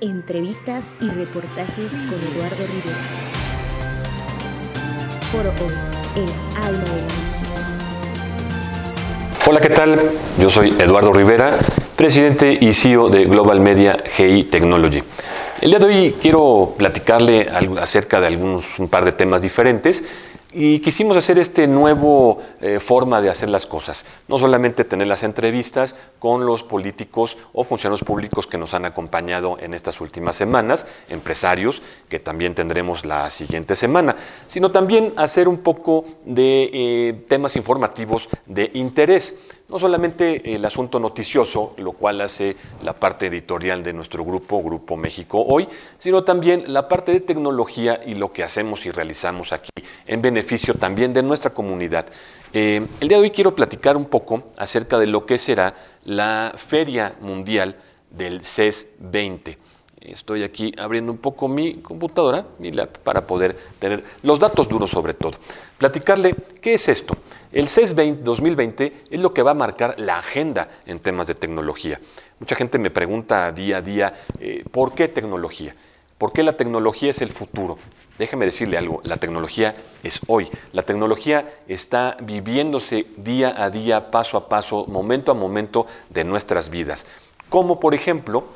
Entrevistas y reportajes con Eduardo Rivera. Foro Hoy, el alma de la nación. Hola, ¿qué tal? Yo soy Eduardo Rivera, presidente y CEO de Global Media GI Technology. El día de hoy quiero platicarle acerca de algunos, un par de temas diferentes y quisimos hacer este nuevo eh, forma de hacer las cosas. No solamente tener las entrevistas con los políticos o funcionarios públicos que nos han acompañado en estas últimas semanas, empresarios que también tendremos la siguiente semana, sino también hacer un poco de eh, temas informativos de interés. No solamente el asunto noticioso, lo cual hace la parte editorial de nuestro grupo, Grupo México Hoy, sino también la parte de tecnología y lo que hacemos y realizamos aquí en beneficio también de nuestra comunidad. Eh, el día de hoy quiero platicar un poco acerca de lo que será la Feria Mundial del CES 20. Estoy aquí abriendo un poco mi computadora, mi lab, para poder tener los datos duros sobre todo. Platicarle qué es esto. El CES 2020 es lo que va a marcar la agenda en temas de tecnología. Mucha gente me pregunta día a día, eh, ¿por qué tecnología? ¿Por qué la tecnología es el futuro? Déjeme decirle algo, la tecnología es hoy. La tecnología está viviéndose día a día, paso a paso, momento a momento de nuestras vidas como por ejemplo,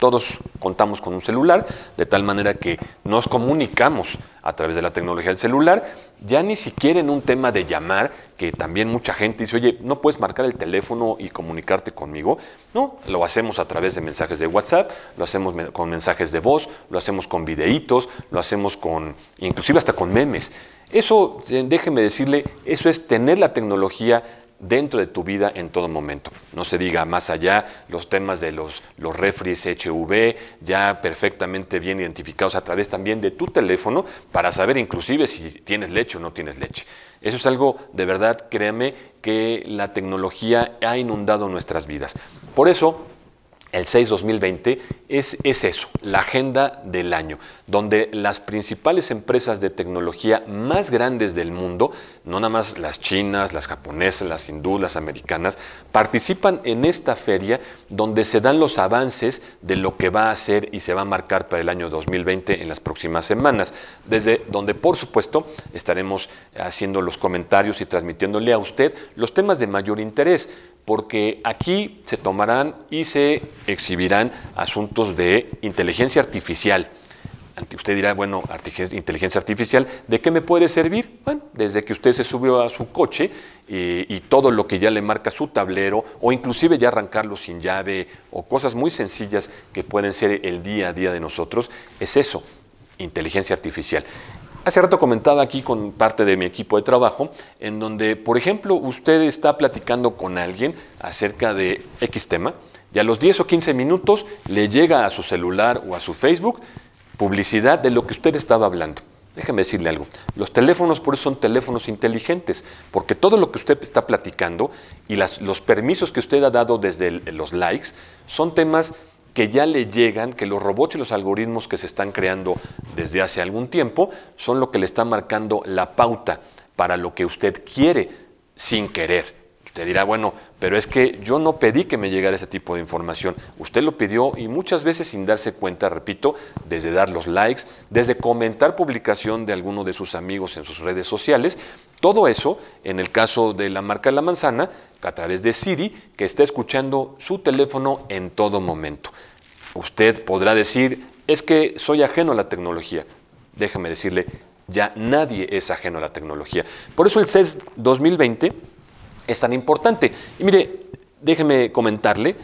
todos contamos con un celular, de tal manera que nos comunicamos a través de la tecnología del celular, ya ni siquiera en un tema de llamar, que también mucha gente dice, oye, no puedes marcar el teléfono y comunicarte conmigo, no, lo hacemos a través de mensajes de WhatsApp, lo hacemos con mensajes de voz, lo hacemos con videitos, lo hacemos con, inclusive hasta con memes. Eso, eh, déjeme decirle, eso es tener la tecnología dentro de tu vida en todo momento. No se diga más allá los temas de los, los refris HV, ya perfectamente bien identificados a través también de tu teléfono para saber inclusive si tienes leche o no tienes leche. Eso es algo de verdad, créame, que la tecnología ha inundado nuestras vidas. Por eso, el 6-2020 es, es, eso, la agenda del año, donde las principales empresas de tecnología más grandes del mundo, no nada más las chinas, las japonesas, las hindúes, las americanas, participan en esta feria donde se dan los avances de lo que va a ser y se va a marcar para el año 2020 en las próximas semanas, desde donde por supuesto estaremos haciendo los comentarios y transmitiéndole a usted los temas de mayor interés porque aquí se tomarán y se exhibirán asuntos de inteligencia artificial. Usted dirá, bueno, inteligencia artificial, ¿de qué me puede servir? Bueno, desde que usted se subió a su coche y, y, todo lo que ya le marca su tablero, o inclusive ya arrancarlo sin llave, o cosas muy sencillas que pueden ser el día a día de nosotros, es eso, inteligencia artificial. Hace rato comentaba aquí con parte de mi equipo de trabajo, en donde, por ejemplo, usted está platicando con alguien acerca de X tema, y a los 10 o 15 minutos le llega a su celular o a su Facebook publicidad de lo que usted estaba hablando. Déjeme decirle algo. Los teléfonos por eso son teléfonos inteligentes, porque todo lo que usted está platicando y los permisos que usted ha dado desde los likes son temas que ya le llegan, que los robots y los algoritmos que se están creando desde hace algún tiempo son lo que le está marcando la pauta para lo que usted quiere sin querer. Usted dirá, bueno, pero es que yo no pedí que me llegara ese tipo de información. Usted lo pidió y muchas veces sin darse cuenta, repito, desde dar los likes, desde comentar publicación de alguno de sus amigos en sus redes sociales. Todo eso, en el caso de la marca La Manzana, a través de Siri, que está escuchando su teléfono en todo momento. Usted podrá decir, es que soy ajeno a la tecnología. Déjeme decirle, ya nadie es ajeno a la tecnología. Por eso el CES 2020 es tan importante. Y mire, déjeme comentarle,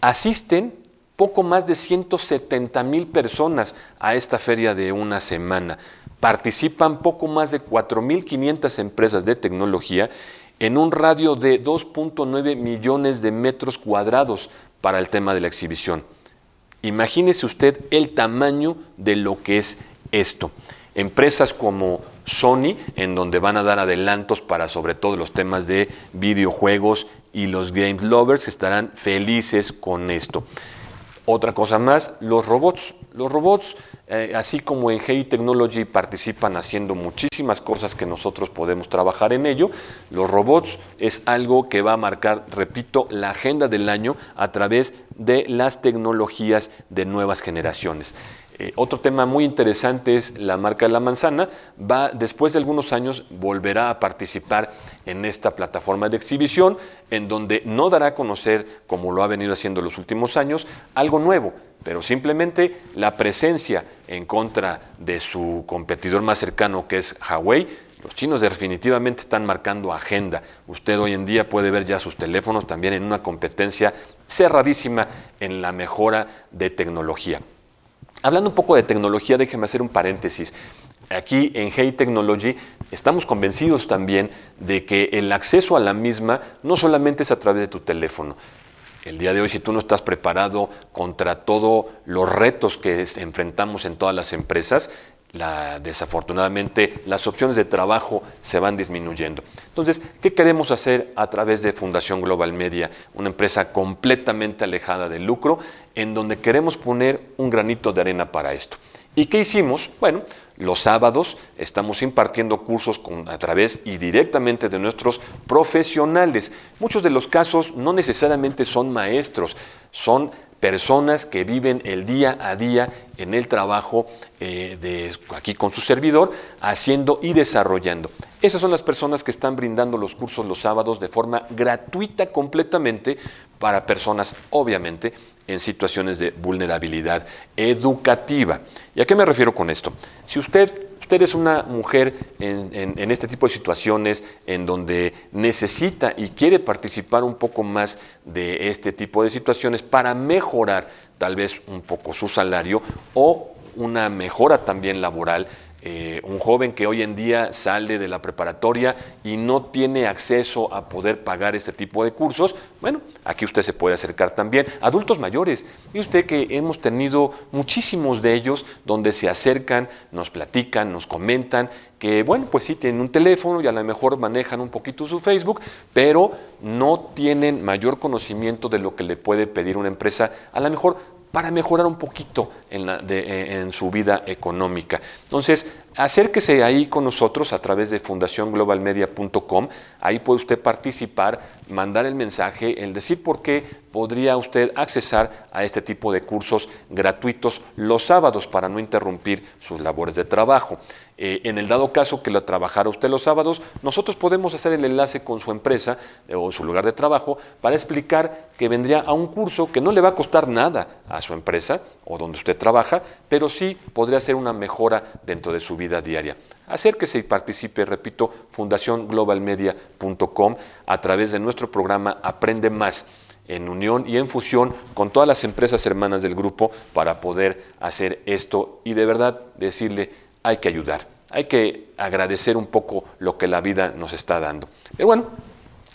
asisten poco más de 170 mil personas a esta feria de una semana. Participan poco más de 4.500 empresas de tecnología en un radio de 2.9 millones de metros cuadrados para el tema de la exhibición. Imagínese usted el tamaño de lo que es esto. Empresas como Sony, en donde van a dar adelantos para sobre todo los temas de videojuegos y los game lovers estarán felices con esto. Otra cosa más, los robots. Los robots, eh, así como en GI Technology participan haciendo muchísimas cosas que nosotros podemos trabajar en ello, los robots es algo que va a marcar, repito, la agenda del año a través de las tecnologías de nuevas generaciones. Eh, otro tema muy interesante es la marca de la manzana. Va, después de algunos años, volverá a participar en esta plataforma de exhibición, en donde no dará a conocer, como lo ha venido haciendo en los últimos años, algo nuevo, pero simplemente la presencia en contra de su competidor más cercano, que es Huawei, los chinos definitivamente están marcando agenda. Usted hoy en día puede ver ya sus teléfonos también en una competencia cerradísima en la mejora de tecnología. Hablando un poco de tecnología, déjeme hacer un paréntesis. Aquí en Hey Technology estamos convencidos también de que el acceso a la misma no solamente es a través de tu teléfono. El día de hoy, si tú no estás preparado contra todos los retos que enfrentamos en todas las empresas, desafortunadamente las opciones de trabajo se van disminuyendo. Entonces, ¿qué queremos hacer a través de Fundación Global Media, una empresa completamente alejada del lucro, en donde queremos poner un granito de arena para esto? ¿Y qué hicimos? Bueno, los sábados estamos impartiendo cursos a través y directamente de nuestros profesionales. Muchos de los casos no necesariamente son maestros, son personas que viven el día a día en el trabajo eh, de, aquí con su servidor, haciendo y desarrollando. Esas son las personas que están brindando los cursos los sábados de forma gratuita completamente para personas, obviamente, en situaciones de vulnerabilidad educativa. ¿Y a qué me refiero con esto? Si usted usted es una mujer en, este tipo de situaciones en donde necesita y quiere participar un poco más de este tipo de situaciones para mejorar tal vez un poco su salario o una mejora también laboral, eh, un joven que hoy en día sale de la preparatoria y no tiene acceso a poder pagar este tipo de cursos, bueno, aquí usted se puede acercar también. Adultos mayores, y usted que hemos tenido muchísimos de ellos donde se acercan, nos platican, nos comentan que, bueno, pues sí, tienen un teléfono y a lo mejor manejan un poquito su Facebook, pero no tienen mayor conocimiento de lo que le puede pedir una empresa, a lo mejor para mejorar un poquito eh, en, su vida económica. Entonces, acérquese ahí con nosotros a través de fundacionglobalmedia.com. Ahí puede usted participar, mandar el mensaje, el decir por qué podría usted accesar a este tipo de cursos gratuitos los sábados para no interrumpir sus labores de trabajo. Eh, en el dado caso que lo trabajara usted los sábados, nosotros podemos hacer el enlace con su empresa eh, o su lugar de trabajo para explicar que vendría a un curso que no le va a costar nada a su empresa o donde usted trabaja, pero sí podría ser una mejora dentro de su vida diaria. Acérquese y participe, repito, fundacionglobalmedia.com a través de nuestro programa Aprende Más en unión y en fusión con todas las empresas hermanas del grupo para poder hacer esto y de verdad decirle hay que ayudar, hay que agradecer un poco lo que la vida nos está dando. Pero bueno,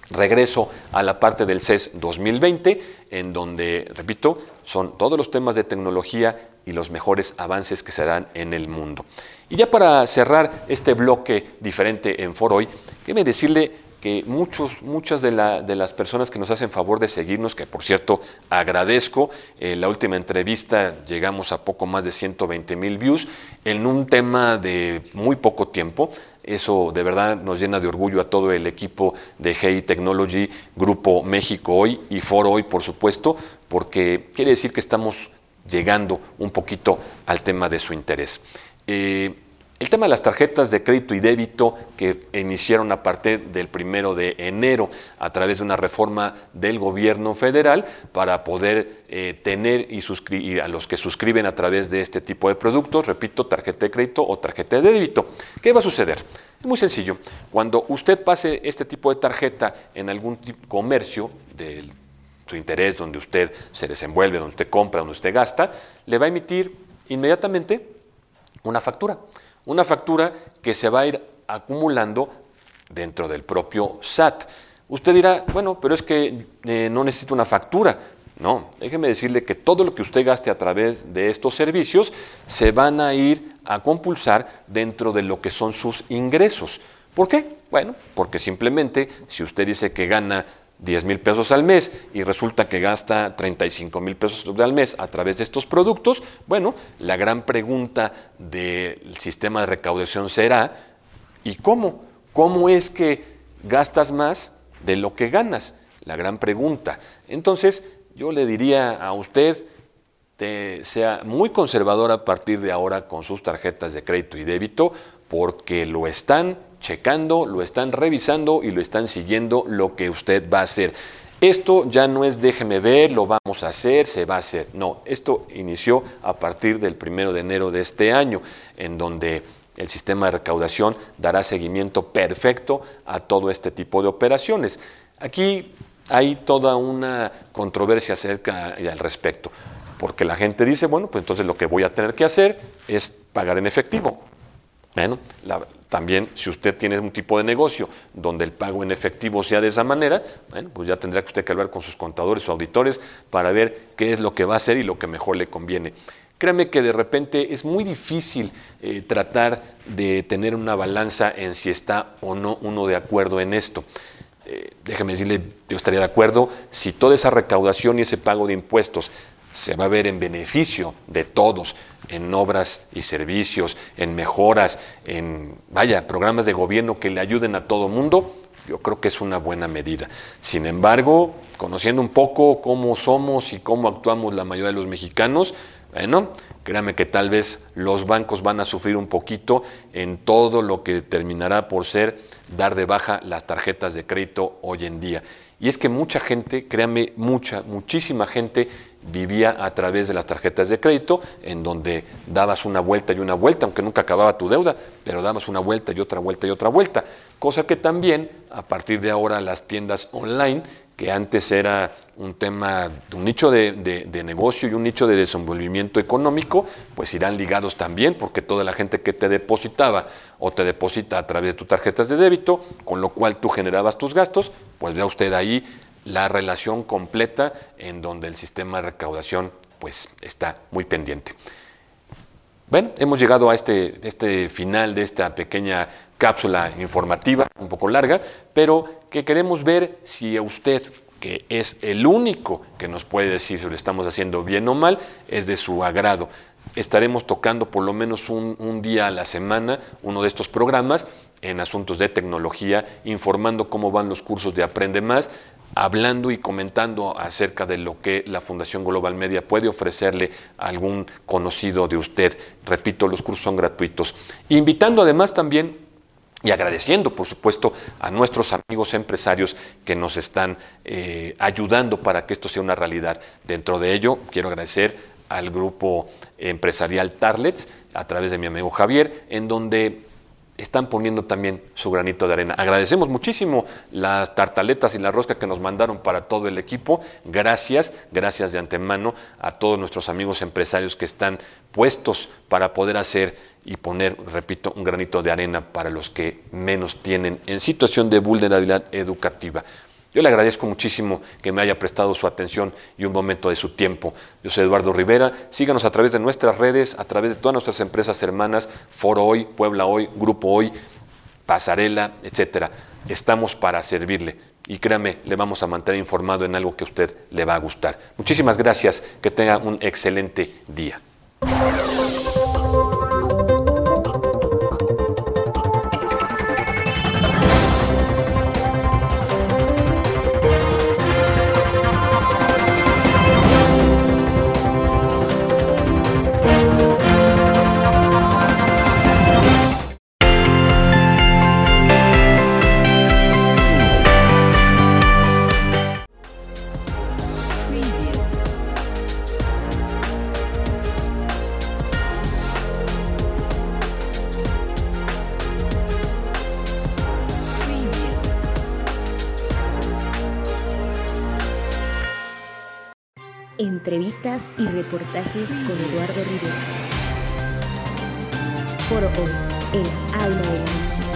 regreso a la parte del CES 2020, en donde, repito, son todos los temas de tecnología y los mejores avances que se dan en el mundo. Y ya para cerrar este bloque diferente en Foroy, quiero decirle que muchos, muchas de, las personas que nos hacen favor de seguirnos, que por cierto agradezco, en la última entrevista llegamos a poco más de 120 mil views en un tema de muy poco tiempo. Eso de verdad nos llena de orgullo a todo el equipo de Hey Technology, Grupo México Hoy y Foro Hoy, por supuesto, porque quiere decir que estamos llegando un poquito al tema de su interés. Eh, el tema de las tarjetas de crédito y débito que iniciaron a partir del primero de enero a través de una reforma del gobierno federal para poder eh, tener y, suscribir a los que suscriben a través de este tipo de productos, repito, tarjeta de crédito o tarjeta de débito. ¿Qué va a suceder? Es muy sencillo. Cuando usted pase este tipo de tarjeta en algún comercio de su interés, donde usted se desenvuelve, donde usted compra, donde usted gasta, le va a emitir inmediatamente una factura. Una factura que se va a ir acumulando dentro del propio SAT. Usted dirá, bueno, pero es que eh, no necesito una factura. No, déjeme decirle que todo lo que usted gaste a través de estos servicios se van a ir a compulsar dentro de lo que son sus ingresos. ¿Por qué? Bueno, porque simplemente si usted dice que gana 10 mil pesos al mes y resulta que gasta 35 mil pesos al mes a través de estos productos, bueno, la gran pregunta del sistema de recaudación será, ¿y cómo? ¿Cómo es que gastas más de lo que ganas? La gran pregunta. Entonces, yo le diría a usted sea muy conservador a partir de ahora con sus tarjetas de crédito y débito porque lo están checando, lo están revisando y lo están siguiendo lo que usted va a hacer. Esto ya no es déjeme ver, lo vamos a hacer, se va a hacer. No, esto inició a partir del primero de enero de este año, en donde el sistema de recaudación dará seguimiento perfecto a todo este tipo de operaciones. Aquí hay toda una controversia acerca y al respecto, porque la gente dice, bueno, pues entonces lo que voy a tener que hacer es pagar en efectivo. Bueno, también si usted tiene un tipo de negocio donde el pago en efectivo sea de esa manera, bueno, pues ya tendrá que usted que hablar con sus contadores o auditores para ver qué es lo que va a hacer y lo que mejor le conviene. Créame que de repente es muy difícil eh, tratar de tener una balanza en si está o no uno de acuerdo en esto. Eh, déjeme decirle, yo estaría de acuerdo si toda esa recaudación y ese pago de impuestos se va a ver en beneficio de todos, en obras y servicios, en mejoras, en, vaya, programas de gobierno que le ayuden a todo mundo, yo creo que es una buena medida. Sin embargo, conociendo un poco cómo somos y cómo actuamos la mayoría de los mexicanos, bueno, créame que tal vez los bancos van a sufrir un poquito en todo lo que terminará por ser dar de baja las tarjetas de crédito hoy en día. Y es que mucha gente, créame, mucha, muchísima gente vivía a través de las tarjetas de crédito, en donde dabas una vuelta y una vuelta, aunque nunca acababa tu deuda, pero dabas una vuelta y otra vuelta y otra vuelta. Cosa que también, a partir de ahora, las tiendas online, que antes era un tema, un nicho de, negocio y un nicho de desenvolvimiento económico, pues irán ligados también, porque toda la gente que te depositaba o te deposita a través de tus tarjetas de débito, con lo cual tú generabas tus gastos, pues vea usted ahí la relación completa en donde el sistema de recaudación pues está muy pendiente. Bueno, hemos llegado a este, este final de esta pequeña cápsula informativa, un poco larga, pero que queremos ver si usted, que es el único que nos puede decir si lo estamos haciendo bien o mal, es de su agrado. Estaremos tocando por lo menos un, un día a la semana uno de estos programas en asuntos de tecnología, informando cómo van los cursos de Aprende Más, hablando y comentando acerca de lo que la Fundación Global Media puede ofrecerle a algún conocido de usted. Repito, los cursos son gratuitos. Invitando además también y agradeciendo, por supuesto, a nuestros amigos empresarios que nos están eh, ayudando para que esto sea una realidad. Dentro de ello, quiero agradecer al grupo empresarial Tarlets a través de mi amigo Javier, en donde están poniendo también su granito de arena. Agradecemos muchísimo las tartaletas y la rosca que nos mandaron para todo el equipo. Gracias, gracias de antemano a todos nuestros amigos empresarios que están puestos para poder hacer y poner, repito, un granito de arena para los que menos tienen en situación de vulnerabilidad educativa. Yo le agradezco muchísimo que me haya prestado su atención y un momento de su tiempo. Yo soy Eduardo Rivera. Síganos a través de nuestras redes, a través de todas nuestras empresas hermanas, Foro Hoy, Puebla Hoy, Grupo Hoy, Pasarela, etcétera. Estamos para servirle y créame, le vamos a mantener informado en algo que a usted le va a gustar. Muchísimas gracias. Que tenga un excelente día. Entrevistas y reportajes con Eduardo Rivera. Foro Hoy, el alma de la nación.